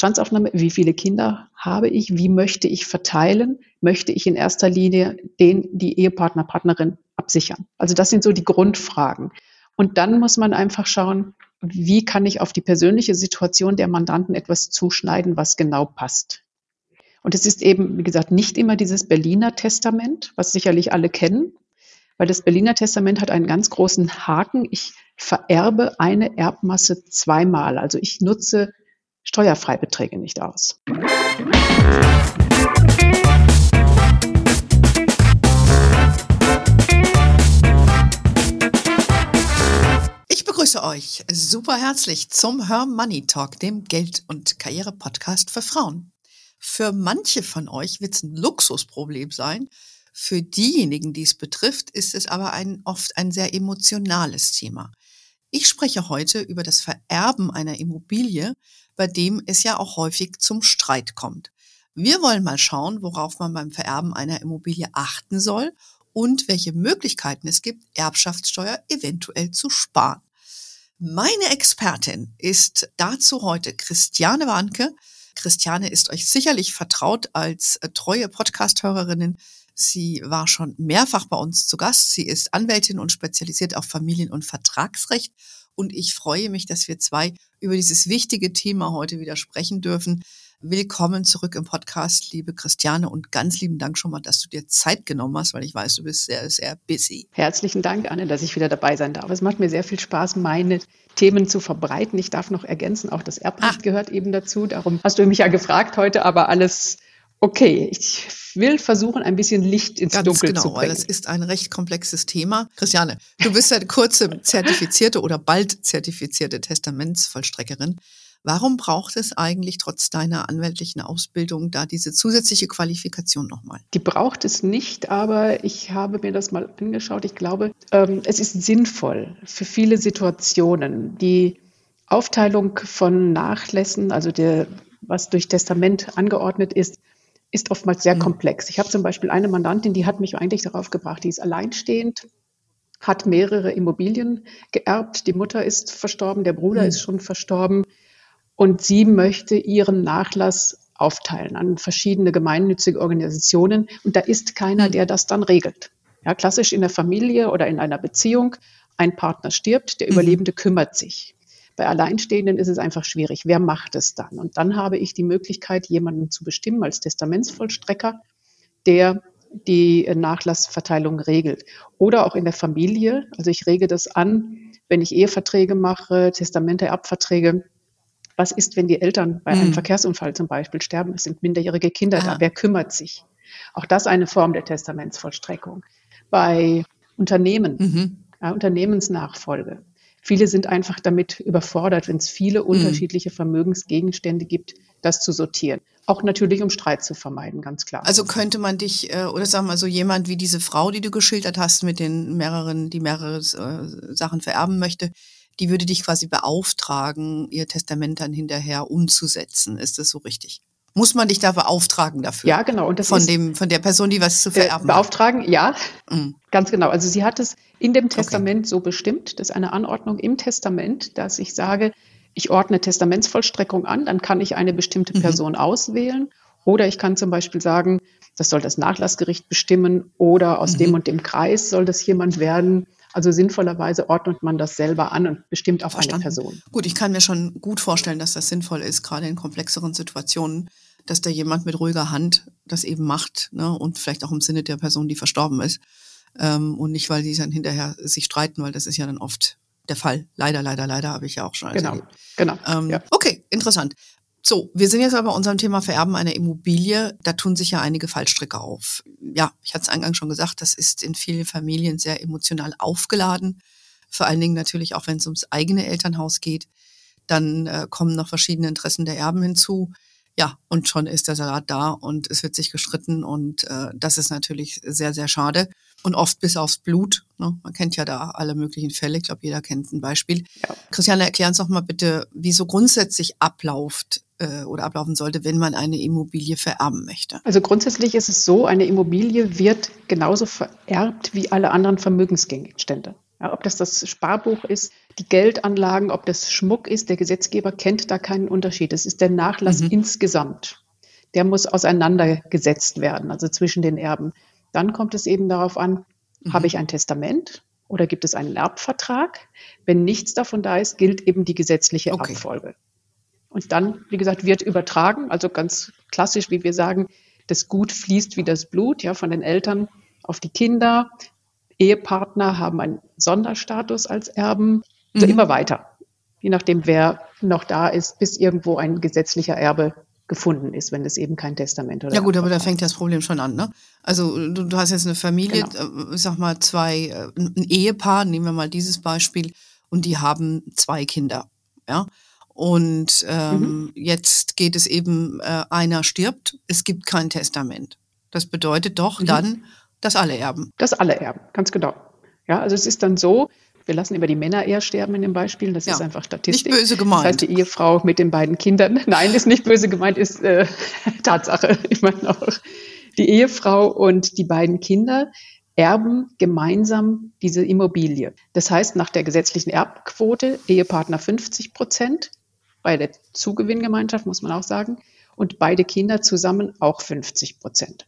Bestandsaufnahme, wie viele Kinder habe ich, wie möchte ich verteilen, möchte ich in erster Linie den, die Ehepartner, Partnerin absichern. Also das sind so die Grundfragen. Und dann muss man einfach schauen, wie kann ich auf die persönliche Situation der Mandanten etwas zuschneiden, was genau passt. Und es ist eben, wie gesagt, nicht immer dieses Berliner Testament, was sicherlich alle kennen, weil das Berliner Testament hat einen ganz großen Haken. Ich vererbe eine Erbmasse zweimal. Also ich nutze Steuerfreibeträge nicht aus. Ich begrüße euch super herzlich zum Her Money Talk, dem Geld- und Karriere-Podcast für Frauen. Für manche von euch wird es ein Luxusproblem sein, für diejenigen, die es betrifft, ist es aber ein, oft ein sehr emotionales Thema. Ich spreche heute über das Vererben einer Immobilie, bei dem es ja auch häufig zum Streit kommt. Wir wollen mal schauen, worauf man beim Vererben einer Immobilie achten soll und welche Möglichkeiten es gibt, Erbschaftssteuer eventuell zu sparen. Meine Expertin ist dazu heute Christiane Warnke. Christiane ist euch sicherlich vertraut als äh, treue Podcast-Hörerinnen Sie war schon mehrfach bei uns zu Gast. Sie ist Anwältin und spezialisiert auf Familien- und Vertragsrecht. Und ich freue mich, dass wir zwei über dieses wichtige Thema heute wieder sprechen dürfen. Willkommen zurück im Podcast, liebe Christiane, und ganz lieben Dank schon mal, dass du dir Zeit genommen hast, weil ich weiß, du bist sehr, sehr busy. Herzlichen Dank, Anne, dass ich wieder dabei sein darf. Es macht mir sehr viel Spaß, meine Themen zu verbreiten. Ich darf noch ergänzen, auch das Erbrecht ah. gehört eben dazu. Darum hast du mich ja gefragt heute, aber alles okay. Ich will versuchen, ein bisschen Licht ins Ganz Dunkel genau, zu bringen. Weil das ist ein recht komplexes Thema. Christiane, du bist ja kurze zertifizierte oder bald zertifizierte Testamentsvollstreckerin. Warum braucht es eigentlich trotz deiner anwältlichen Ausbildung da diese zusätzliche Qualifikation nochmal? Die braucht es nicht, aber ich habe mir das mal angeschaut. Ich glaube, ähm, es ist sinnvoll für viele Situationen. Die Aufteilung von Nachlässen, also der, was durch Testament angeordnet ist, ist oftmals sehr mhm. komplex. Ich habe zum Beispiel eine Mandantin, die hat mich eigentlich darauf gebracht, die ist alleinstehend, hat mehrere Immobilien geerbt, die Mutter ist verstorben, der Bruder mhm. ist schon verstorben und sie möchte ihren Nachlass aufteilen an verschiedene gemeinnützige Organisationen und da ist keiner, mhm. der das dann regelt. Ja, klassisch in der Familie oder in einer Beziehung, ein Partner stirbt, der mhm. Überlebende kümmert sich. Bei Alleinstehenden ist es einfach schwierig. Wer macht es dann? Und dann habe ich die Möglichkeit, jemanden zu bestimmen als Testamentsvollstrecker, der die Nachlassverteilung regelt. Oder auch in der Familie. Also ich rege das an, wenn ich Eheverträge mache, Testamente, Erbverträge. Was ist, wenn die Eltern bei einem hm. Verkehrsunfall zum Beispiel sterben? Es sind minderjährige Kinder ah. da. Wer kümmert sich? Auch das eine Form der Testamentsvollstreckung. Bei Unternehmen, mhm. ja, Unternehmensnachfolge. Viele sind einfach damit überfordert, wenn es viele mhm. unterschiedliche Vermögensgegenstände gibt, das zu sortieren. Auch natürlich, um Streit zu vermeiden, ganz klar. Also könnte man dich, äh, oder sagen wir mal so jemand wie diese Frau, die du geschildert hast, mit den mehreren, die mehrere äh, Sachen vererben möchte, die würde dich quasi beauftragen, ihr Testament dann hinterher umzusetzen. Ist das so richtig? Muss man dich da beauftragen dafür? Ja, genau. Und das von, dem, von der Person, die was zu vererben Beauftragen, hat. ja. Mhm. Ganz genau. Also sie hat es in dem Testament okay. so bestimmt, das ist eine Anordnung im Testament, dass ich sage, ich ordne Testamentsvollstreckung an, dann kann ich eine bestimmte mhm. Person mhm. auswählen. Oder ich kann zum Beispiel sagen, das soll das Nachlassgericht bestimmen oder aus mhm. dem und dem Kreis soll das jemand werden. Also sinnvollerweise ordnet man das selber an und bestimmt auf Verstanden. eine Person. Gut, ich kann mir schon gut vorstellen, dass das sinnvoll ist, gerade in komplexeren Situationen, dass da jemand mit ruhiger Hand das eben macht ne, und vielleicht auch im Sinne der Person, die verstorben ist. Ähm, und nicht, weil die dann hinterher sich streiten, weil das ist ja dann oft der Fall. Leider, leider, leider habe ich ja auch schon. Genau, erlebt. genau. Ähm, ja. Okay, interessant. So, wir sind jetzt aber bei unserem Thema Vererben einer Immobilie. Da tun sich ja einige Fallstricke auf. Ja, ich hatte es eingangs schon gesagt, das ist in vielen Familien sehr emotional aufgeladen. Vor allen Dingen natürlich auch, wenn es ums eigene Elternhaus geht. Dann äh, kommen noch verschiedene Interessen der Erben hinzu. Ja, und schon ist der Salat da und es wird sich gestritten und äh, das ist natürlich sehr, sehr schade. Und oft bis aufs Blut. Ne? Man kennt ja da alle möglichen Fälle. Ich glaube, jeder kennt ein Beispiel. Ja. Christiane, erklär uns doch mal bitte, wie so grundsätzlich abläuft äh, oder ablaufen sollte, wenn man eine Immobilie vererben möchte. Also grundsätzlich ist es so, eine Immobilie wird genauso vererbt wie alle anderen Vermögensgegenstände. Ja, ob das das Sparbuch ist, die Geldanlagen, ob das Schmuck ist, der Gesetzgeber kennt da keinen Unterschied. Es ist der Nachlass mhm. insgesamt. Der muss auseinandergesetzt werden, also zwischen den Erben. Dann kommt es eben darauf an, mhm. habe ich ein Testament oder gibt es einen Erbvertrag? Wenn nichts davon da ist, gilt eben die gesetzliche okay. Abfolge. Und dann, wie gesagt, wird übertragen, also ganz klassisch, wie wir sagen, das Gut fließt wie das Blut, ja, von den Eltern auf die Kinder. Ehepartner haben einen Sonderstatus als Erben, also mhm. immer weiter, je nachdem, wer noch da ist, bis irgendwo ein gesetzlicher Erbe gefunden ist, wenn es eben kein Testament oder Ja gut, aber da fängt das Problem schon an, ne? Also du, du hast jetzt eine Familie, genau. Äh, ich sag mal zwei, äh, ein Ehepaar, nehmen wir mal dieses Beispiel, und die haben zwei Kinder, ja? Und ähm, mhm. jetzt geht es eben, äh, einer stirbt, es gibt kein Testament. Das bedeutet doch mhm. dann, dass alle erben. Dass alle erben, ganz genau. Ja, also es ist dann so, wir lassen immer die Männer eher sterben in den Beispielen. Das ja, ist einfach Statistik. Nicht böse gemeint. Das heißt, die Ehefrau mit den beiden Kindern. Nein, ist nicht böse gemeint, ist äh, Tatsache. Ich meine auch, die Ehefrau und die beiden Kinder erben gemeinsam diese Immobilie. Das heißt, nach der gesetzlichen Erbquote Ehepartner 50 Prozent, bei der Zugewinngemeinschaft muss man auch sagen, und beide Kinder zusammen auch 50 Prozent.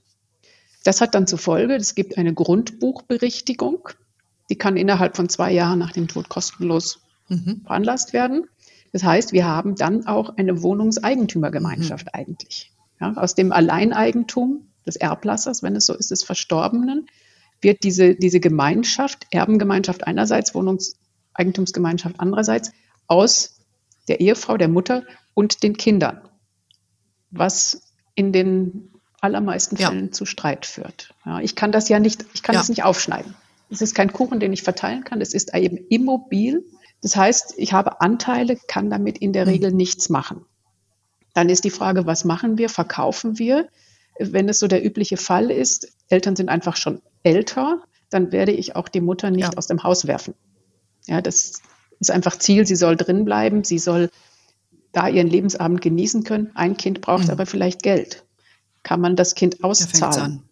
Das hat dann zur Folge, es gibt eine Grundbuchberichtigung die kann innerhalb von zwei Jahren nach dem Tod kostenlos mhm. veranlasst werden. Das heißt, wir haben dann auch eine Wohnungseigentümergemeinschaft mhm. eigentlich. Ja, aus dem Alleineigentum des Erblassers, wenn es so ist, des Verstorbenen, wird diese, diese Gemeinschaft, Erbengemeinschaft einerseits, Wohnungseigentumsgemeinschaft andererseits, aus der Ehefrau, der Mutter und den Kindern, was in den allermeisten Fällen ja. zu Streit führt. Ja, ich kann das ja nicht, ich kann ja. das nicht aufschneiden. Es ist kein Kuchen, den ich verteilen kann. Es ist eben immobil. Das heißt, ich habe Anteile, kann damit in der hm. Regel nichts machen. Dann ist die Frage, was machen wir? Verkaufen wir? Wenn es so der übliche Fall ist, Eltern sind einfach schon älter, dann werde ich auch die Mutter nicht ja. aus dem Haus werfen. Ja, das ist einfach Ziel. Sie soll drin bleiben. Sie soll da ihren Lebensabend genießen können. Ein Kind braucht mhm. aber vielleicht Geld. Kann man das Kind auszahlen?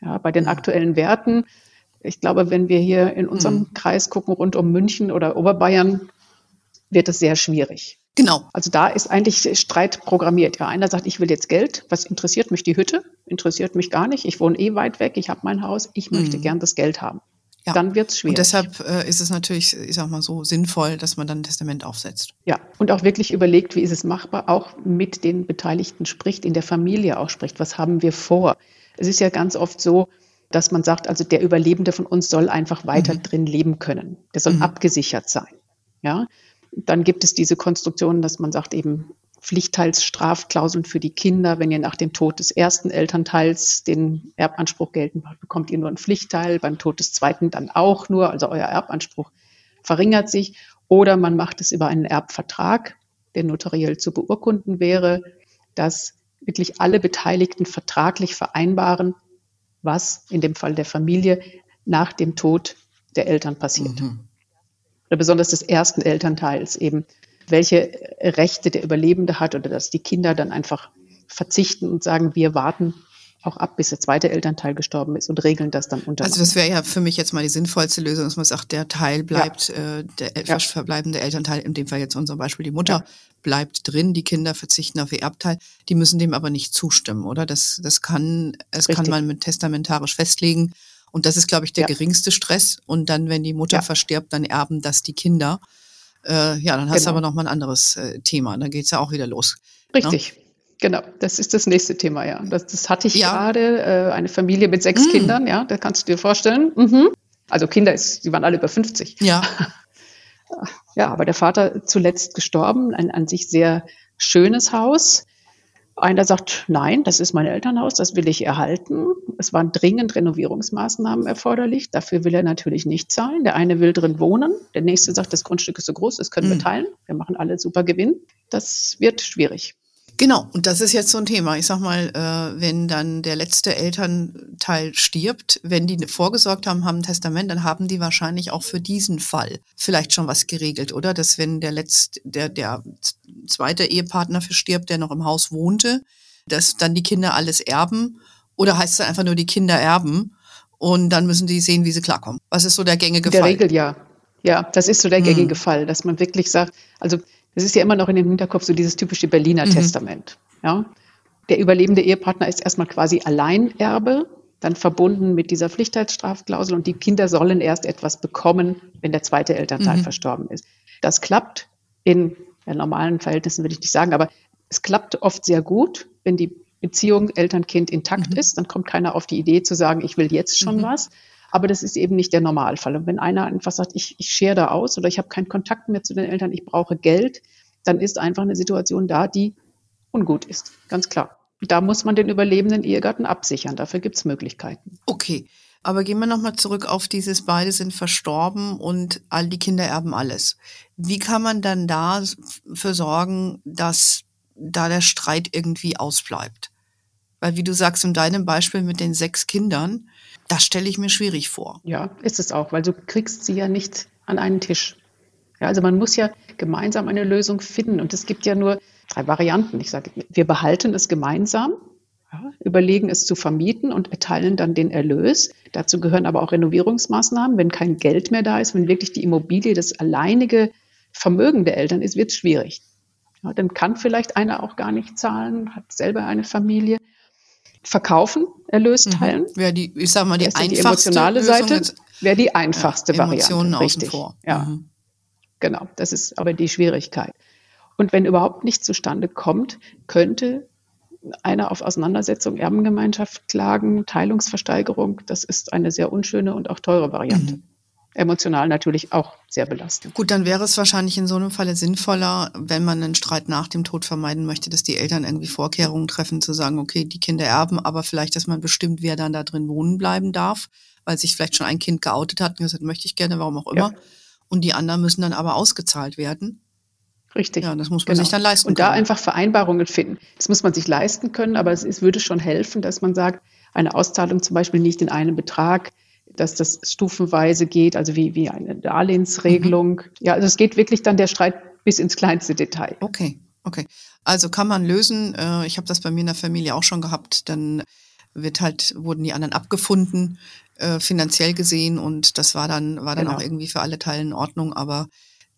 Ja, bei den aktuellen Werten ich glaube, wenn wir hier in unserem mhm. Kreis gucken, rund um München oder Oberbayern, wird es sehr schwierig. Genau. Also da ist eigentlich Streit programmiert. Ja, einer sagt, ich will jetzt Geld. Was interessiert mich die Hütte? Interessiert mich gar nicht. Ich wohne eh weit weg. Ich habe mein Haus. Ich möchte mhm. gern das Geld haben. Ja. Dann wird es schwierig. Und deshalb äh, ist es natürlich, ich sag mal so, sinnvoll, dass man dann ein Testament aufsetzt. Ja, und auch wirklich überlegt, wie ist es machbar, auch mit den Beteiligten spricht, in der Familie auch spricht. Was haben wir vor? Es ist ja ganz oft so, dass man sagt, also der Überlebende von uns soll einfach weiter mhm. drin leben können. Der soll mhm. abgesichert sein. Ja. Dann gibt es diese Konstruktion, dass man sagt eben Pflichtteilsstrafklauseln für die Kinder. Wenn ihr nach dem Tod des ersten Elternteils den Erbanspruch geltend macht, bekommt ihr nur einen Pflichtteil. Beim Tod des zweiten dann auch nur. Also euer Erbanspruch verringert sich. Oder man macht es über einen Erbvertrag, der notariell zu beurkunden wäre, dass wirklich alle Beteiligten vertraglich vereinbaren, was in dem Fall der Familie nach dem Tod der Eltern passiert. Mhm. Oder besonders des ersten Elternteils eben, welche Rechte der Überlebende hat oder dass die Kinder dann einfach verzichten und sagen, wir warten auch ab, bis der zweite Elternteil gestorben ist und regeln das dann unter. Also das wäre ja für mich jetzt mal die sinnvollste Lösung, dass man sagt, der Teil bleibt, ja. äh, der ja. verbleibende Elternteil, in dem Fall jetzt unser Beispiel die Mutter, ja. bleibt drin, die Kinder verzichten auf ihr Erbteil, die müssen dem aber nicht zustimmen, oder? Das, das kann, es kann man mit testamentarisch festlegen. Und das ist, glaube ich, der geringste Stress. Und dann, wenn die Mutter verstirbt, dann erben das die Kinder. Äh, ja, dann hast genau. du aber noch mal ein anderes äh, Thema. Dann geht's ja auch wieder los. Ne? Richtig. Ne? Genau, das ist das nächste Thema, ja. Das, das hatte ich ja. gerade, äh, eine Familie mit sechs mm. Kindern, ja, das kannst du dir vorstellen. Mhm. Also Kinder, ist, die waren alle über 50. Ja. Ja, aber der Vater zuletzt gestorben, ein an sich sehr schönes Haus. Einer sagt, nein, das ist mein Elternhaus, das will ich erhalten. Es waren dringend Renovierungsmaßnahmen erforderlich. Dafür will er natürlich nicht zahlen. Der eine will drin wohnen. Der nächste sagt, das Grundstück ist so groß, das können mm. wir teilen. Wir machen alle super Gewinn. Das wird schwierig. Genau, und das ist jetzt so ein Thema. Ich sag mal, äh, wenn dann der letzte Elternteil stirbt, wenn die vorgesorgt haben, haben ein Testament, dann haben die wahrscheinlich auch für diesen Fall vielleicht schon was geregelt, oder? Dass wenn der letzte, der, der zweite Ehepartner verstirbt, der noch im Haus wohnte, dass dann die Kinder alles erben, oder heißt es einfach nur, die Kinder erben und dann müssen die sehen, wie sie klarkommen? Was ist so der gängige In der Fall? Regel ja. Ja, das ist so der gängige hm. Fall, dass man wirklich sagt, also das ist ja immer noch in dem Hinterkopf so dieses typische Berliner mhm. Testament. Ja? Der überlebende Ehepartner ist erstmal quasi Alleinerbe, dann verbunden mit dieser Pflichtheitsstrafklausel und die Kinder sollen erst etwas bekommen, wenn der zweite Elternteil mhm. verstorben ist. Das klappt in ja, normalen Verhältnissen, würde ich nicht sagen, aber es klappt oft sehr gut, wenn die Beziehung Eltern-Kind intakt mhm. ist, dann kommt keiner auf die Idee zu sagen, ich will jetzt schon mhm. was. Aber das ist eben nicht der Normalfall. Und wenn einer einfach sagt, ich, ich schere da aus oder ich habe keinen Kontakt mehr zu den Eltern, ich brauche Geld, dann ist einfach eine Situation da, die ungut ist. Ganz klar. Da muss man den überlebenden Ehegatten absichern. Dafür gibt es Möglichkeiten. Okay. Aber gehen wir nochmal zurück auf dieses, beide sind verstorben und all die Kinder erben alles. Wie kann man dann dafür sorgen, dass da der Streit irgendwie ausbleibt? Weil wie du sagst, in deinem Beispiel mit den sechs Kindern, das stelle ich mir schwierig vor. Ja, ist es auch, weil du kriegst sie ja nicht an einen Tisch. Ja, also man muss ja gemeinsam eine Lösung finden. Und es gibt ja nur drei Varianten. Ich sage, wir behalten es gemeinsam, ja, überlegen es zu vermieten und erteilen dann den Erlös. Dazu gehören aber auch Renovierungsmaßnahmen. Wenn kein Geld mehr da ist, wenn wirklich die Immobilie das alleinige Vermögen der Eltern ist, wird es schwierig. Ja, dann kann vielleicht einer auch gar nicht zahlen, hat selber eine Familie verkaufen, Erlös teilen. Mhm. Wäre die, ich sag mal, die einfachste die emotionale Lösung Seite wäre die einfachste ja, Variante. Richtig. Vor. Ja. Mhm. Genau, das ist aber die Schwierigkeit. Und wenn überhaupt nichts zustande kommt, könnte einer auf Auseinandersetzung Erbengemeinschaft klagen, Teilungsversteigerung. Das ist eine sehr unschöne und auch teure Variante. Mhm emotional natürlich auch sehr belastend. Gut, dann wäre es wahrscheinlich in so einem Falle sinnvoller, wenn man einen Streit nach dem Tod vermeiden möchte, dass die Eltern irgendwie Vorkehrungen treffen, zu sagen, okay, die Kinder erben, aber vielleicht, dass man bestimmt, wer dann da drin wohnen bleiben darf, weil sich vielleicht schon ein Kind geoutet hat und gesagt, möchte ich gerne, warum auch immer. Ja. Und die anderen müssen dann aber ausgezahlt werden. Richtig. Ja, das muss man genau. sich dann leisten. Und können. da einfach Vereinbarungen finden. Das muss man sich leisten können, aber es ist, würde schon helfen, dass man sagt, eine Auszahlung zum Beispiel nicht in einem Betrag dass das stufenweise geht, also wie, wie eine Darlehensregelung. Mhm. Ja, also es geht wirklich dann der Streit bis ins kleinste Detail. Okay, okay. Also kann man lösen. Äh, ich habe das bei mir in der Familie auch schon gehabt. Dann wird halt, wurden die anderen abgefunden, äh, finanziell gesehen und das war dann, war dann genau. auch irgendwie für alle Teile in Ordnung, aber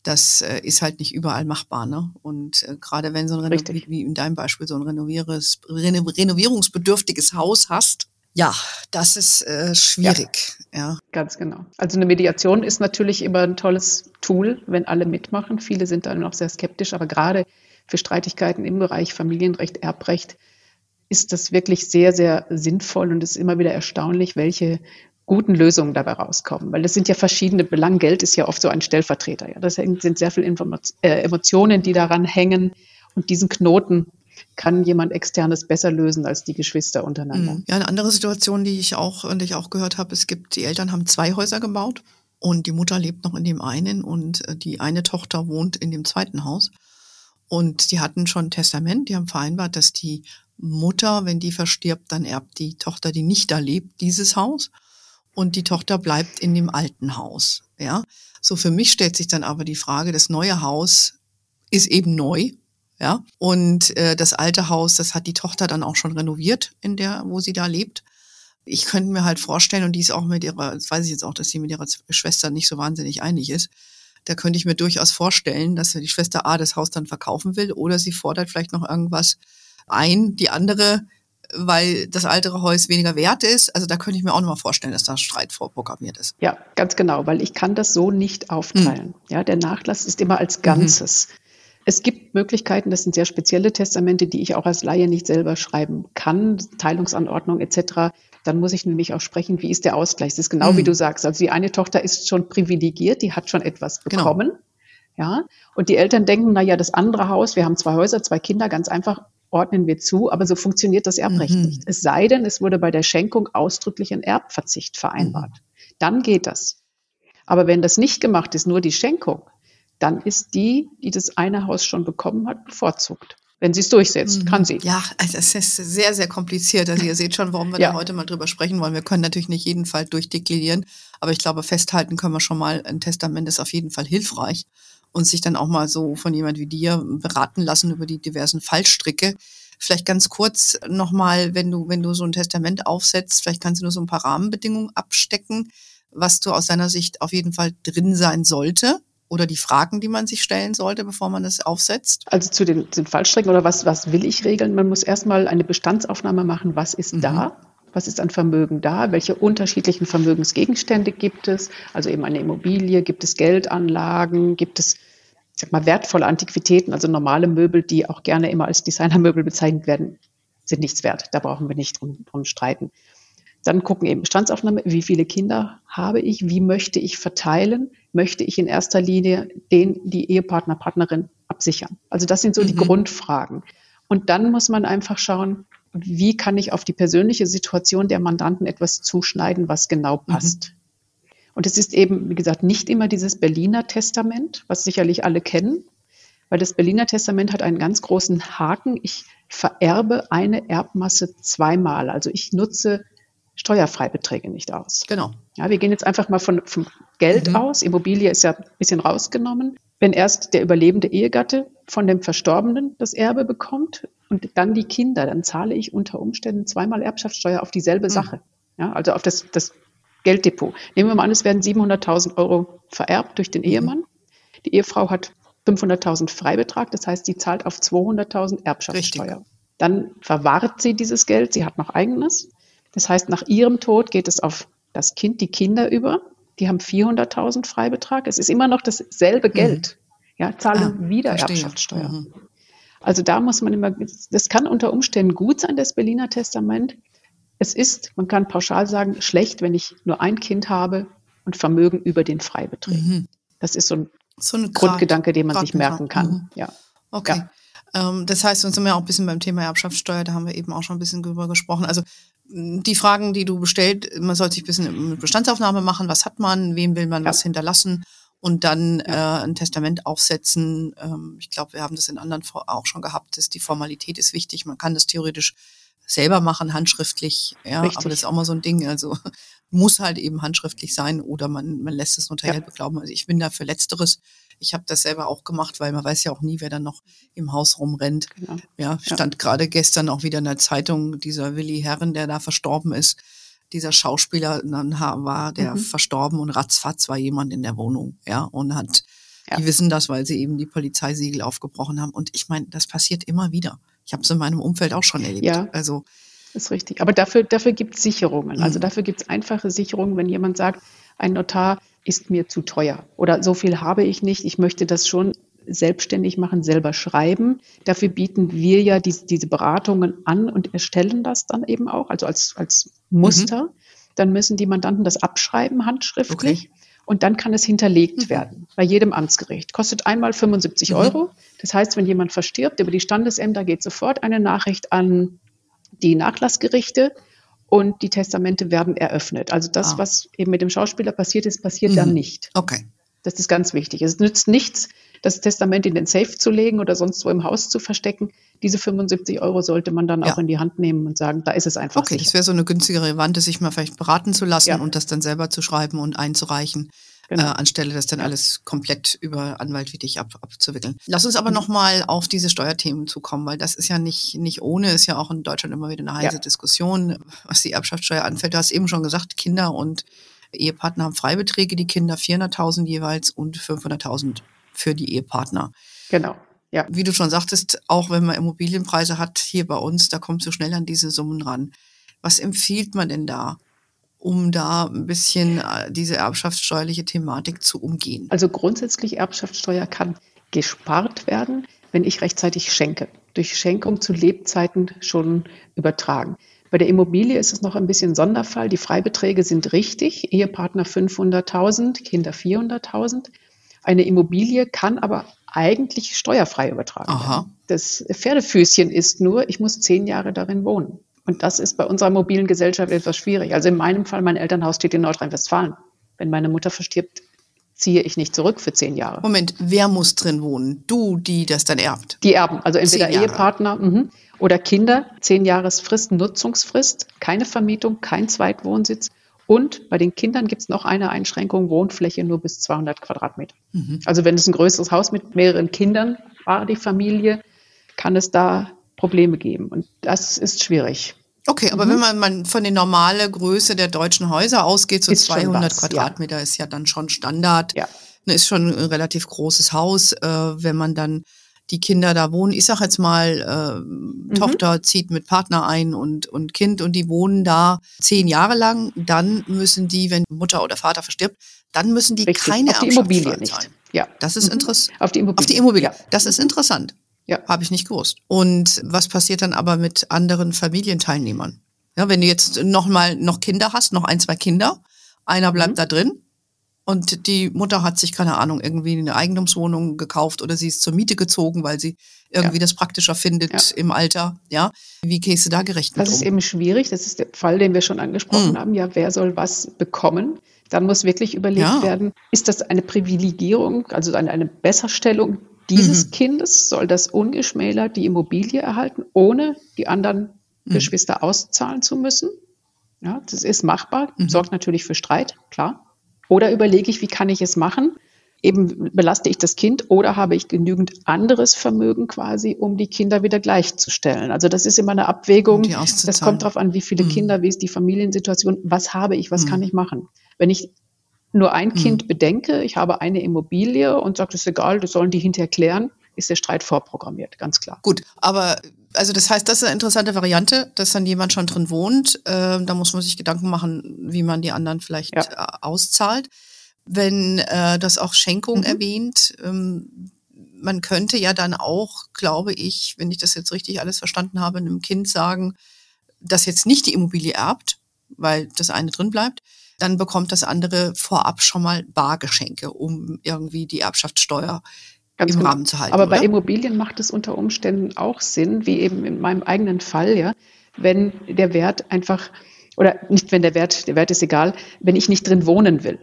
das äh, ist halt nicht überall machbar. Ne? Und äh, gerade wenn so ein Reno wie in deinem Beispiel so ein renovierungsbedürftiges Haus hast, ja, das ist äh, schwierig. Ja, ja, ganz genau. Also eine Mediation ist natürlich immer ein tolles Tool, wenn alle mitmachen. Viele sind dann noch sehr skeptisch, aber gerade für Streitigkeiten im Bereich Familienrecht, Erbrecht ist das wirklich sehr, sehr sinnvoll und es ist immer wieder erstaunlich, welche guten Lösungen dabei rauskommen. Weil das sind ja verschiedene Belange. Geld ist ja oft so ein Stellvertreter. Ja. Das sind sehr viele äh, Emotionen, die daran hängen. Und diesen Knoten kann jemand externes besser lösen als die Geschwister untereinander. Mhm. Ja, eine andere Situation, die ich auch, die ich auch gehört habe, es gibt, die Eltern haben zwei Häuser gebaut und die Mutter lebt noch in dem einen und äh, die eine Tochter wohnt in dem zweiten Haus. Und die hatten schon ein Testament, die haben vereinbart, dass die Mutter, wenn die verstirbt, dann erbt die Tochter, die nicht da lebt, dieses Haus. Und die Tochter bleibt in dem alten Haus. Ja, so für mich stellt sich dann aber die Frage, das neue Haus ist eben neu ja. Und äh, das alte Haus, das hat die Tochter dann auch schon renoviert, in der, wo sie da lebt. Ich könnte mir halt vorstellen, und die ist auch mit ihrer, das weiß ich jetzt auch, dass sie mit ihrer Schwester nicht so wahnsinnig einig ist. Da könnte ich mir durchaus vorstellen, dass die Schwester A das Haus dann verkaufen will oder sie fordert vielleicht noch irgendwas ein, die andere, weil das ältere Haus weniger wert ist. Also da könnte ich mir auch nochmal vorstellen, dass da Streit vorprogrammiert ist. Ja, ganz genau, weil ich kann das so nicht aufteilen. Mhm. Ja, der Nachlass ist immer als Ganzes. Mhm. Es gibt Möglichkeiten, das sind sehr spezielle Testamente, die ich auch als Laie nicht selber schreiben kann, Teilungsanordnung etc. Dann muss ich nämlich auch sprechen, wie ist der Ausgleich? Das ist genau mhm. wie du sagst. Also die eine Tochter ist schon privilegiert, die hat schon etwas genau. bekommen. Genau. Ja, und die Eltern denken, na ja, das andere Haus, wir haben zwei Häuser, zwei Kinder, ganz einfach ordnen wir zu, aber so funktioniert das Erbrecht mhm. nicht. Es sei denn, es wurde bei der Schenkung ausdrücklich ein Erbverzicht vereinbart. Mhm. Dann geht das. Aber wenn das nicht gemacht ist, nur die Schenkung, dann ist die, die das eine Haus schon bekommen hat, bevorzugt. Wenn sie es durchsetzt, mhm. kann sie. Ja, also es ist sehr, sehr kompliziert. Also ihr seht schon, warum wir ja. da heute mal drüber sprechen wollen. Wir können natürlich nicht jeden Fall durchdeklinieren, aber ich glaube, festhalten können wir schon mal, ein Testament ist auf jeden Fall hilfreich und sich dann auch mal so von jemand wie dir beraten lassen über die diversen Fallstricke. Vielleicht ganz kurz nochmal, wenn du, wenn du so ein Testament aufsetzt, vielleicht kannst du nur so ein paar Rahmenbedingungen abstecken was du aus deiner Sicht auf jeden Fall drin sein sollte? Oder die Fragen, die man sich stellen sollte, bevor man es aufsetzt? Also zu den, den Fallstrecken oder was, was will ich regeln? Man muss erstmal eine Bestandsaufnahme machen, was ist mhm. da? Was ist an Vermögen da? Welche unterschiedlichen Vermögensgegenstände gibt es? Also eben eine Immobilie, gibt es Geldanlagen, gibt es ich sag mal, wertvolle Antiquitäten, also normale Möbel, die auch gerne immer als Designermöbel bezeichnet werden, sind nichts wert. Da brauchen wir nicht drum, drum streiten. Dann gucken eben Bestandsaufnahme, wie viele Kinder habe ich, wie möchte ich verteilen, möchte ich in erster Linie den, die Ehepartner, Partnerin absichern. Also das sind so mhm. die Grundfragen. Und dann muss man einfach schauen, wie kann ich auf die persönliche Situation der Mandanten etwas zuschneiden, was genau mhm. passt. Mhm. Und es ist eben, wie gesagt, nicht immer dieses Berliner Testament, was sicherlich alle kennen, weil das Berliner Testament hat einen ganz großen Haken. Ich vererbe eine Erbmasse zweimal. Also ich nutze Steuerfreibeträge nicht aus. Genau. Ja, wir gehen jetzt einfach mal von, vom Geld mhm. aus. Immobilie ist ja ein bisschen rausgenommen. Wenn erst der überlebende Ehegatte von dem Verstorbenen das Erbe bekommt und dann die Kinder, dann zahle ich unter Umständen zweimal Erbschaftssteuer auf dieselbe mhm. Sache. Ja, also auf das, das Gelddepot. Nehmen wir mal an, es werden 700.000 Euro vererbt durch den mhm. Ehemann. Die Ehefrau hat 500.000 Freibetrag, das heißt, sie zahlt auf 200.000 Erbschaftssteuer. Richtig. Dann verwahrt sie dieses Geld, sie hat noch eigenes. Das heißt, nach ihrem Tod geht es auf das Kind, die Kinder über. Die haben 400.000 Freibetrag. Es ist immer noch dasselbe mhm. Geld. Ja, zahlen ah, wieder verstehe. Erbschaftssteuer. Mhm. Also da muss man immer, das kann unter Umständen gut sein, das Berliner Testament. Es ist, man kann pauschal sagen, schlecht, wenn ich nur ein Kind habe und Vermögen über den Freibeträgen. Mhm. Das ist so ein, so Grundgedanke, den man sich merken kann. Mhm. Ja. Okay. Ja. Ähm, das heißt, uns sind wir auch ein bisschen beim Thema Erbschaftssteuer, da haben wir eben auch schon ein bisschen drüber gesprochen. Also die Fragen, die du bestellt, man sollte sich ein bisschen mit Bestandsaufnahme machen, was hat man, wem will man ja. was hinterlassen und dann ja. äh, ein Testament aufsetzen. Ähm, ich glaube, wir haben das in anderen auch schon gehabt, dass die Formalität ist wichtig. Man kann das theoretisch selber machen, handschriftlich, ja, Richtig. aber das ist auch mal so ein Ding. Also muss halt eben handschriftlich sein oder man, man lässt es notariell ja. beglauben. Also ich bin da für Letzteres. Ich habe das selber auch gemacht, weil man weiß ja auch nie, wer dann noch im Haus rumrennt. Genau. Ja, stand ja. gerade gestern auch wieder in der Zeitung, dieser Willi Herren, der da verstorben ist. Dieser Schauspieler dann war der mhm. verstorben und ratzfatz war jemand in der Wohnung, ja, und hat, ja. die wissen das, weil sie eben die Polizeisiegel aufgebrochen haben. Und ich meine, das passiert immer wieder. Ich habe es in meinem Umfeld auch schon erlebt. Ja. Also ist richtig. Aber dafür, dafür gibt es Sicherungen. Also mhm. Also dafür gibt es einfache Sicherungen, wenn jemand sagt, ein Notar ist mir zu teuer oder so viel habe ich nicht, ich möchte das schon selbstständig machen, selber schreiben. Dafür bieten wir ja die, diese Beratungen an und erstellen das dann eben auch, also als, als Muster. Mhm. Dann müssen die Mandanten das abschreiben, handschriftlich. Okay. Und dann kann es hinterlegt mhm. werden bei jedem Amtsgericht. Kostet einmal 75 mhm. Euro. Das heißt, wenn jemand verstirbt, über die Standesämter geht sofort eine Nachricht an die Nachlassgerichte und die Testamente werden eröffnet. Also das, ah. was eben mit dem Schauspieler passiert ist, passiert mhm. dann nicht. Okay. Das ist ganz wichtig. Es nützt nichts, das Testament in den Safe zu legen oder sonst wo im Haus zu verstecken. Diese 75 Euro sollte man dann ja. auch in die Hand nehmen und sagen, da ist es einfach. Okay, sicher. das wäre so eine günstigere Variante, sich mal vielleicht beraten zu lassen ja. und das dann selber zu schreiben und einzureichen. Genau. Äh, anstelle das dann alles komplett über Anwalt wie dich ab, abzuwickeln. Lass uns aber mhm. nochmal auf diese Steuerthemen zukommen, weil das ist ja nicht, nicht ohne, ist ja auch in Deutschland immer wieder eine heiße ja. Diskussion, was die Erbschaftssteuer anfällt. Du hast eben schon gesagt, Kinder und Ehepartner haben Freibeträge, die Kinder 400.000 jeweils und 500.000 für die Ehepartner. Genau. Ja. Wie du schon sagtest, auch wenn man Immobilienpreise hat hier bei uns, da kommt so schnell an diese Summen ran. Was empfiehlt man denn da? Um da ein bisschen äh, diese erbschaftssteuerliche Thematik zu umgehen? Also grundsätzlich Erbschaftssteuer kann gespart werden, wenn ich rechtzeitig schenke. Durch Schenkung zu Lebzeiten schon übertragen. Bei der Immobilie ist es noch ein bisschen Sonderfall. Die Freibeträge sind richtig. Ehepartner 500.000, Kinder 400.000. Eine Immobilie kann aber eigentlich steuerfrei übertragen Aha. werden. Das Pferdefüßchen ist nur, ich muss zehn Jahre darin wohnen. Und das ist bei unserer mobilen Gesellschaft etwas schwierig. Also in meinem Fall, mein Elternhaus steht in Nordrhein-Westfalen. Wenn meine Mutter verstirbt, ziehe ich nicht zurück für zehn Jahre. Moment, wer muss drin wohnen? Du, die das dann erbt? Die erben, also entweder Ehepartner mh, oder Kinder, zehn Jahresfrist, Nutzungsfrist, keine Vermietung, kein Zweitwohnsitz. Und bei den Kindern gibt es noch eine Einschränkung, Wohnfläche nur bis 200 Quadratmeter. Mhm. Also wenn es ein größeres Haus mit mehreren Kindern war, die Familie, kann es da Probleme geben. Und das ist schwierig. Okay, aber Mhm. wenn man, man von der normalen Größe der deutschen Häuser ausgeht, so Ist schon 200 was, Quadratmeter ist ja dann schon Standard. Ja. Ne, Ist schon ein relativ großes Haus, äh, wenn man dann die Kinder da wohnen. Ich sag jetzt mal, äh, Tochter zieht mit Partner ein und, und Kind und die wohnen da zehn Jahre lang. Dann müssen die, wenn Mutter oder Vater verstirbt, dann müssen die Richtig, keine auf die Immobilie nicht. zahlen. Ja. Das ist Mhm. interessant. Auf die Immobilie. Auf die Immobilie. Ja. Das ist interessant. Ja. Habe ich nicht gewusst. Und was passiert dann aber mit anderen Familienteilnehmern? Ja, wenn du jetzt noch mal noch Kinder hast, noch ein, zwei Kinder, einer bleibt Mhm. da drin und die Mutter hat sich, keine Ahnung, irgendwie eine Eigentumswohnung gekauft oder sie ist zur Miete gezogen, weil sie irgendwie Ja. das praktischer findet Ja. im Alter. Ja, wie gehst du da gerecht Das ist um? eben schwierig. Das ist der Fall, den wir schon angesprochen Mhm. haben. Ja, wer soll was bekommen? Dann muss wirklich überlegt Ja. werden, ist das eine Privilegierung, also eine, eine Besserstellung dieses Mhm. Kindes? Soll das ungeschmälert die Immobilie erhalten, ohne die anderen Mhm. Geschwister auszahlen zu müssen? Ja, das ist machbar, Mhm. sorgt natürlich für Streit, klar. Oder überlege ich, wie kann ich es machen? Eben belaste ich das Kind oder habe ich genügend anderes Vermögen quasi, um die Kinder wieder gleichzustellen? Also das ist immer eine Abwägung. Um Das kommt darauf an, wie viele Mhm. Kinder, wie ist die Familiensituation, was habe ich, was Mhm. kann ich machen? Wenn ich nur ein Mhm. Kind bedenke, ich habe eine Immobilie und sage, das ist egal, das sollen die hinterher klären, ist der Streit vorprogrammiert, ganz klar. Gut, aber also das heißt, das ist eine interessante Variante, dass dann jemand schon drin wohnt. Äh, da muss man sich Gedanken machen, wie man die anderen vielleicht Ja. äh, auszahlt. Wenn äh, das auch Schenkung Mhm. erwähnt, ähm, man könnte ja dann auch, glaube ich, wenn ich das jetzt richtig alles verstanden habe, einem Kind sagen, das jetzt nicht die Immobilie erbt, weil das eine drin bleibt, dann bekommt das andere vorab schon mal Bargeschenke, um irgendwie die Erbschaftssteuer Ganz im genau. Rahmen zu halten. Aber bei oder? Immobilien macht es unter Umständen auch Sinn, wie eben in meinem eigenen Fall, ja, wenn der Wert einfach, oder nicht wenn der Wert, der Wert ist egal, wenn ich nicht drin wohnen will.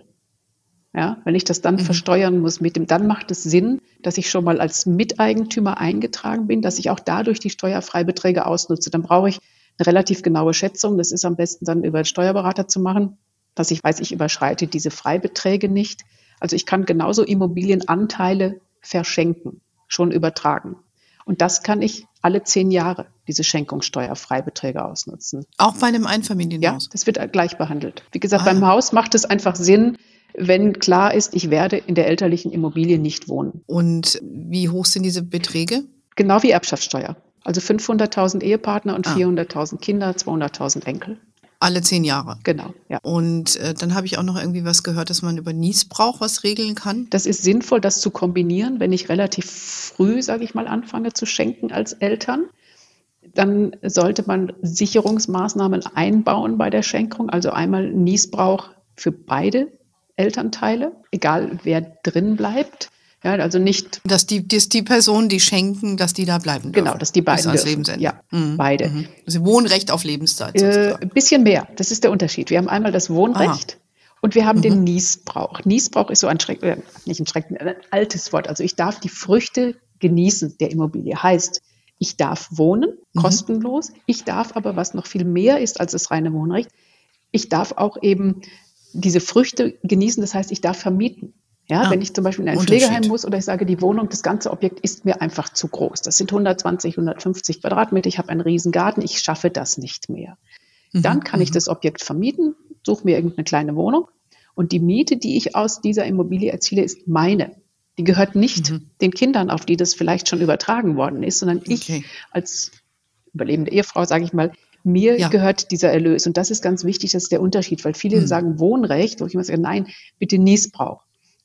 Ja, wenn ich das dann Mhm. versteuern muss mit dem, dann macht es Sinn, dass ich schon mal als Miteigentümer eingetragen bin, dass ich auch dadurch die Steuerfreibeträge ausnutze. Dann brauche ich eine relativ genaue Schätzung. Das ist am besten dann über den Steuerberater zu machen, dass ich weiß, ich überschreite diese Freibeträge nicht. Also ich kann genauso Immobilienanteile verschenken, schon übertragen. Und das kann ich alle zehn Jahre, diese Schenkungssteuerfreibeträge ausnutzen. auch bei einem Ja, Einfamilienhaus. das wird gleich behandelt. Wie gesagt, Ah, beim ja. Haus macht es einfach Sinn, wenn klar ist, ich werde in der elterlichen Immobilie nicht wohnen. Und wie hoch sind diese Beträge? Genau wie Erbschaftssteuer. Also 500.000 Ehepartner und Ah. 400.000 Kinder, 200.000 Enkel. Alle zehn Jahre. Genau, ja. Und äh, dann habe ich auch noch irgendwie was gehört, dass man über Niesbrauch was regeln kann. Das ist sinnvoll, das zu kombinieren, wenn ich relativ früh, sage ich mal, anfange zu schenken als Eltern. Dann sollte man Sicherungsmaßnahmen einbauen bei der Schenkung. Also einmal Niesbrauch für beide Elternteile, egal wer drin bleibt. Ja, also nicht Dass die, dass die Personen, die schenken, dass die da bleiben dürfen. Genau, dass die beiden Bis dürfen. Lebensende. Ja, Mhm. beide. Mhm. Also Wohnrecht auf Lebenszeit Äh, ein bisschen mehr. Das ist der Unterschied. Wir haben einmal das Wohnrecht und wir haben den Niesbrauch. Niesbrauch ist so ein Schreck, äh, nicht ein Schreck, ein altes Wort. Also ich darf die Früchte genießen der Immobilie. Heißt, ich darf wohnen, Mhm. kostenlos. Ich darf aber, was noch viel mehr ist als das reine Wohnrecht, ich darf auch eben diese Früchte genießen. Das heißt, ich darf vermieten. Ja, Ah, wenn ich zum Beispiel in ein. Pflegeheim muss oder ich sage, die Wohnung, das ganze Objekt ist mir einfach zu groß. Das sind 120, 150 Quadratmeter. Ich habe einen riesen Garten. Ich schaffe das nicht mehr. Dann kann ich das Objekt vermieten, suche mir irgendeine kleine Wohnung und die Miete, die ich aus dieser Immobilie erziele, ist meine. Die gehört nicht Mhm. den Kindern, auf die das vielleicht schon übertragen worden ist, sondern ich Okay. als überlebende Ehefrau, sage ich mal, mir Ja. gehört dieser Erlös. Und das ist ganz wichtig, das ist der Unterschied, weil viele Mhm. sagen Wohnrecht, wo ich immer sage, nein, bitte Niesbrauch.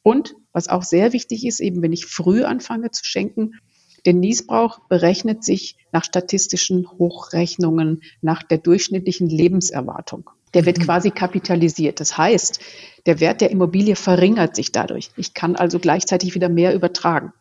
Und was auch sehr wichtig ist, eben wenn ich früh anfange zu schenken, der Niesbrauch berechnet sich nach statistischen Hochrechnungen, nach der durchschnittlichen Lebenserwartung. Der wird Mhm. quasi kapitalisiert. Das heißt, der Wert der Immobilie verringert sich dadurch. Ich kann also gleichzeitig wieder mehr übertragen.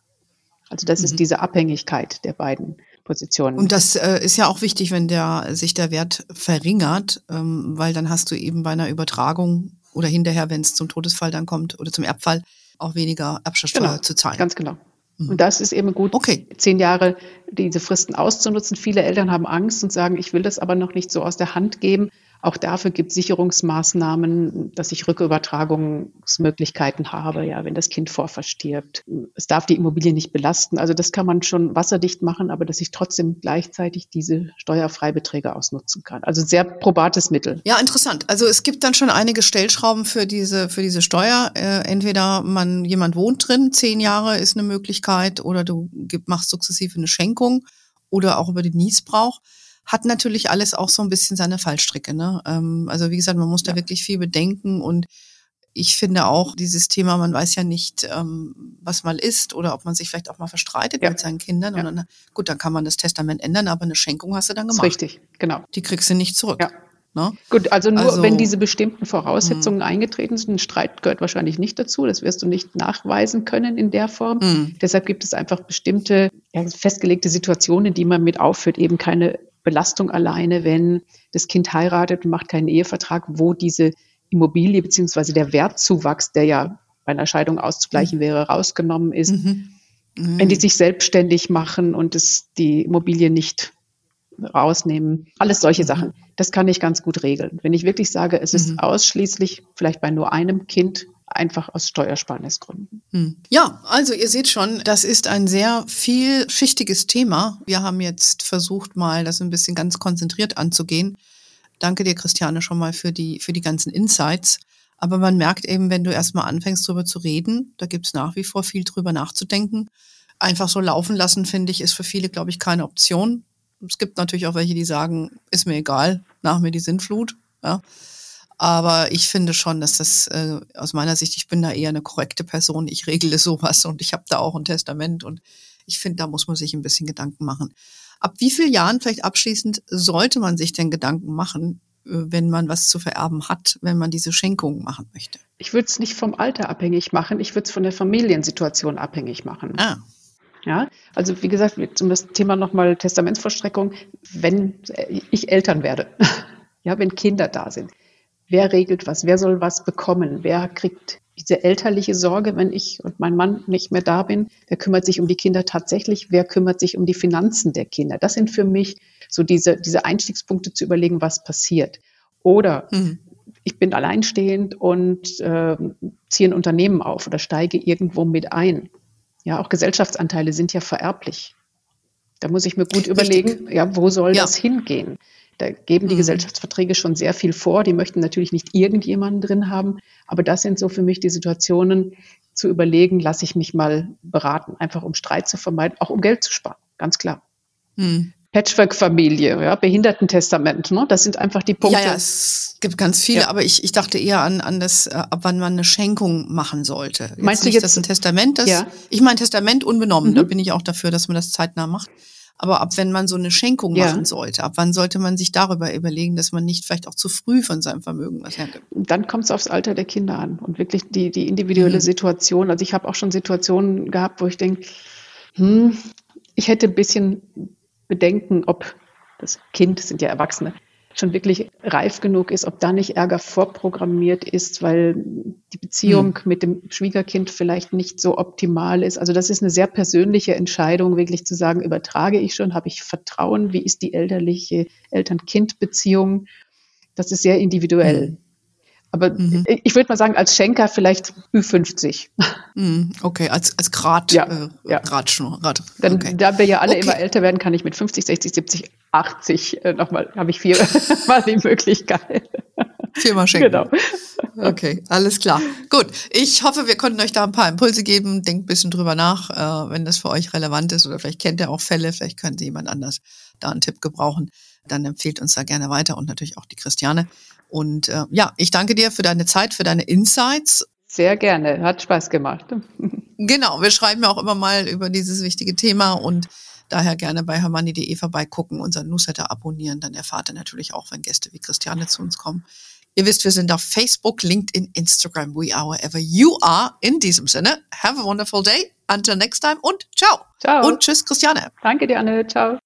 Also das Mhm. ist diese Abhängigkeit der beiden Positionen. Und das äh, ist ja auch wichtig, wenn der sich der Wert verringert, ähm, weil dann hast du eben bei einer Übertragung oder hinterher, wenn es zum Todesfall dann kommt oder zum Erbfall, auch weniger Erbschaftssteuer genau, zu zahlen. ganz genau. Mhm. Und das ist eben gut, Okay. zehn Jahre diese Fristen auszunutzen. Viele Eltern haben Angst und sagen, ich will das aber noch nicht so aus der Hand geben. Auch dafür gibt es Sicherungsmaßnahmen, dass ich Rückübertragungsmöglichkeiten habe, ja, wenn das Kind vorverstirbt. Es darf die Immobilie nicht belasten. Also das kann man schon wasserdicht machen, aber dass ich trotzdem gleichzeitig diese Steuerfreibeträge ausnutzen kann. Also sehr probates Mittel. Ja, interessant. Also es gibt dann schon einige Stellschrauben für diese, für diese Steuer. Äh, entweder man, jemand wohnt drin, zehn Jahre ist eine Möglichkeit, oder du machst sukzessive eine Schenkung oder auch über den Niesbrauch hat natürlich alles auch so ein bisschen seine Fallstricke. Ne? Ähm, also wie gesagt, man muss da wirklich viel bedenken und ich finde auch dieses Thema, man weiß ja nicht, ähm, was mal ist oder ob man sich vielleicht auch mal verstreitet ja. mit seinen Kindern. Ja. Und dann, gut, dann kann man das Testament ändern, aber eine Schenkung hast du dann gemacht. Richtig, genau. Die kriegst du nicht zurück. Ja. Ne? Gut, also nur also, wenn diese bestimmten Voraussetzungen mh. eingetreten sind, ein Streit gehört wahrscheinlich nicht dazu, das wirst du nicht nachweisen können in der Form. Mh. Deshalb gibt es einfach bestimmte ja, festgelegte Situationen, die man mit aufführt, eben keine Belastung alleine, wenn das Kind heiratet und macht keinen Ehevertrag, wo diese Immobilie beziehungsweise der Wertzuwachs, der ja bei einer Scheidung auszugleichen mhm. wäre, rausgenommen ist. Mhm. Mhm. Wenn die sich selbstständig machen und es die Immobilie nicht rausnehmen, alles solche mhm. Sachen. Das kann ich ganz gut regeln. Wenn ich wirklich sage, es ist mhm. ausschließlich vielleicht bei nur einem Kind einfach aus Steuersparnisgründen. Hm. Ja, also ihr seht schon, das ist ein sehr vielschichtiges Thema. Wir haben jetzt versucht, mal das ein bisschen ganz konzentriert anzugehen. Danke dir, Christiane, schon mal für die, für die ganzen Insights. Aber man merkt eben, wenn du erstmal anfängst, drüber zu reden, da gibt's nach wie vor viel drüber nachzudenken. Einfach so laufen lassen, finde ich, ist für viele, glaube ich, keine Option. Es gibt natürlich auch welche, die sagen, ist mir egal, nach mir die Sintflut. Ja. Aber ich finde schon, dass das äh, aus meiner Sicht, ich bin da eher eine korrekte Person. Ich regle sowas und ich habe da auch ein Testament und ich finde, da muss man sich ein bisschen Gedanken machen. Ab wie vielen Jahren vielleicht abschließend sollte man sich denn Gedanken machen, äh, wenn man was zu vererben hat, wenn man diese Schenkung machen möchte? Ich würde es nicht vom Alter abhängig machen, ich würde es von der Familiensituation abhängig machen. Ah. Ja, also wie gesagt, zum Thema nochmal Testamentsvollstreckung, wenn ich Eltern werde, ja, wenn Kinder da sind, wer regelt was, wer soll was bekommen, wer kriegt diese elterliche Sorge, wenn ich und mein Mann nicht mehr da bin, wer kümmert sich um die Kinder tatsächlich, wer kümmert sich um die Finanzen der Kinder. Das sind für mich so diese, diese Einstiegspunkte zu überlegen, was passiert. Oder mhm. ich bin alleinstehend und äh, ziehe ein Unternehmen auf oder steige irgendwo mit ein. Ja, auch Gesellschaftsanteile sind ja vererblich. Da muss ich mir gut überlegen, ja, wo soll ja. das hingehen? Da geben die mhm. Gesellschaftsverträge schon sehr viel vor. Die möchten natürlich nicht irgendjemanden drin haben. Aber das sind so für mich die Situationen, zu überlegen, lasse ich mich mal beraten, einfach um Streit zu vermeiden, auch um Geld zu sparen, ganz klar. Mhm. Patchwork-Familie, ja, Behindertentestament, ne? das sind einfach die Punkte. Ja, ja es gibt ganz viele, ja. aber ich, ich dachte eher an, an das, äh, ab wann man eine Schenkung machen sollte. Jetzt Meinst du jetzt das ein Testament? Das, ja. Ich meine Testament unbenommen, mhm. da bin ich auch dafür, dass man das zeitnah macht. Aber ab wenn man so eine Schenkung ja. machen sollte, ab wann sollte man sich darüber überlegen, dass man nicht vielleicht auch zu früh von seinem Vermögen was hergibt? Dann kommt es aufs Alter der Kinder an und wirklich die, die individuelle mhm. Situation. Also ich habe auch schon Situationen gehabt, wo ich denke, hm, ich hätte ein bisschen Bedenken, ob das Kind, sind ja Erwachsene, schon wirklich reif genug ist, ob da nicht Ärger vorprogrammiert ist, weil die Beziehung hm. mit dem Schwiegerkind vielleicht nicht so optimal ist. Also das ist eine sehr persönliche Entscheidung, wirklich zu sagen, übertrage ich schon, habe ich Vertrauen, wie ist die elterliche Eltern-Kind-Beziehung? Das ist sehr individuell. Hm. Aber mhm. ich würde mal sagen, als Schenker vielleicht Ü50. Mhm. Okay, als, als Grad, ja, äh, ja. Gradschnur. Grad. Dann, okay. Da wir ja alle okay. immer älter werden, kann ich mit 50, 60, 70, 80 äh, nochmal, habe ich viermal die Möglichkeit. Viermal schenken. Genau. Okay, alles klar. Gut, ich hoffe, wir konnten euch da ein paar Impulse geben. Denkt ein bisschen drüber nach, äh, wenn das für euch relevant ist oder vielleicht kennt ihr auch Fälle, vielleicht können Sie jemand anders da einen Tipp gebrauchen. Dann empfiehlt uns da gerne weiter und natürlich auch die Christiane. Und äh, ja, ich danke dir für deine Zeit, für deine Insights. Sehr gerne, hat Spaß gemacht. genau, wir schreiben ja auch immer mal über dieses wichtige Thema und daher gerne bei hermanni.de vorbeigucken, unseren Newsletter abonnieren, dann erfahrt ihr natürlich auch, wenn Gäste wie Christiane zu uns kommen. Ihr wisst, wir sind auf Facebook, LinkedIn, Instagram, we are wherever you are. In diesem Sinne, have a wonderful day. Until next time und ciao. Ciao. Und tschüss, Christiane. Danke dir, Anne. Ciao.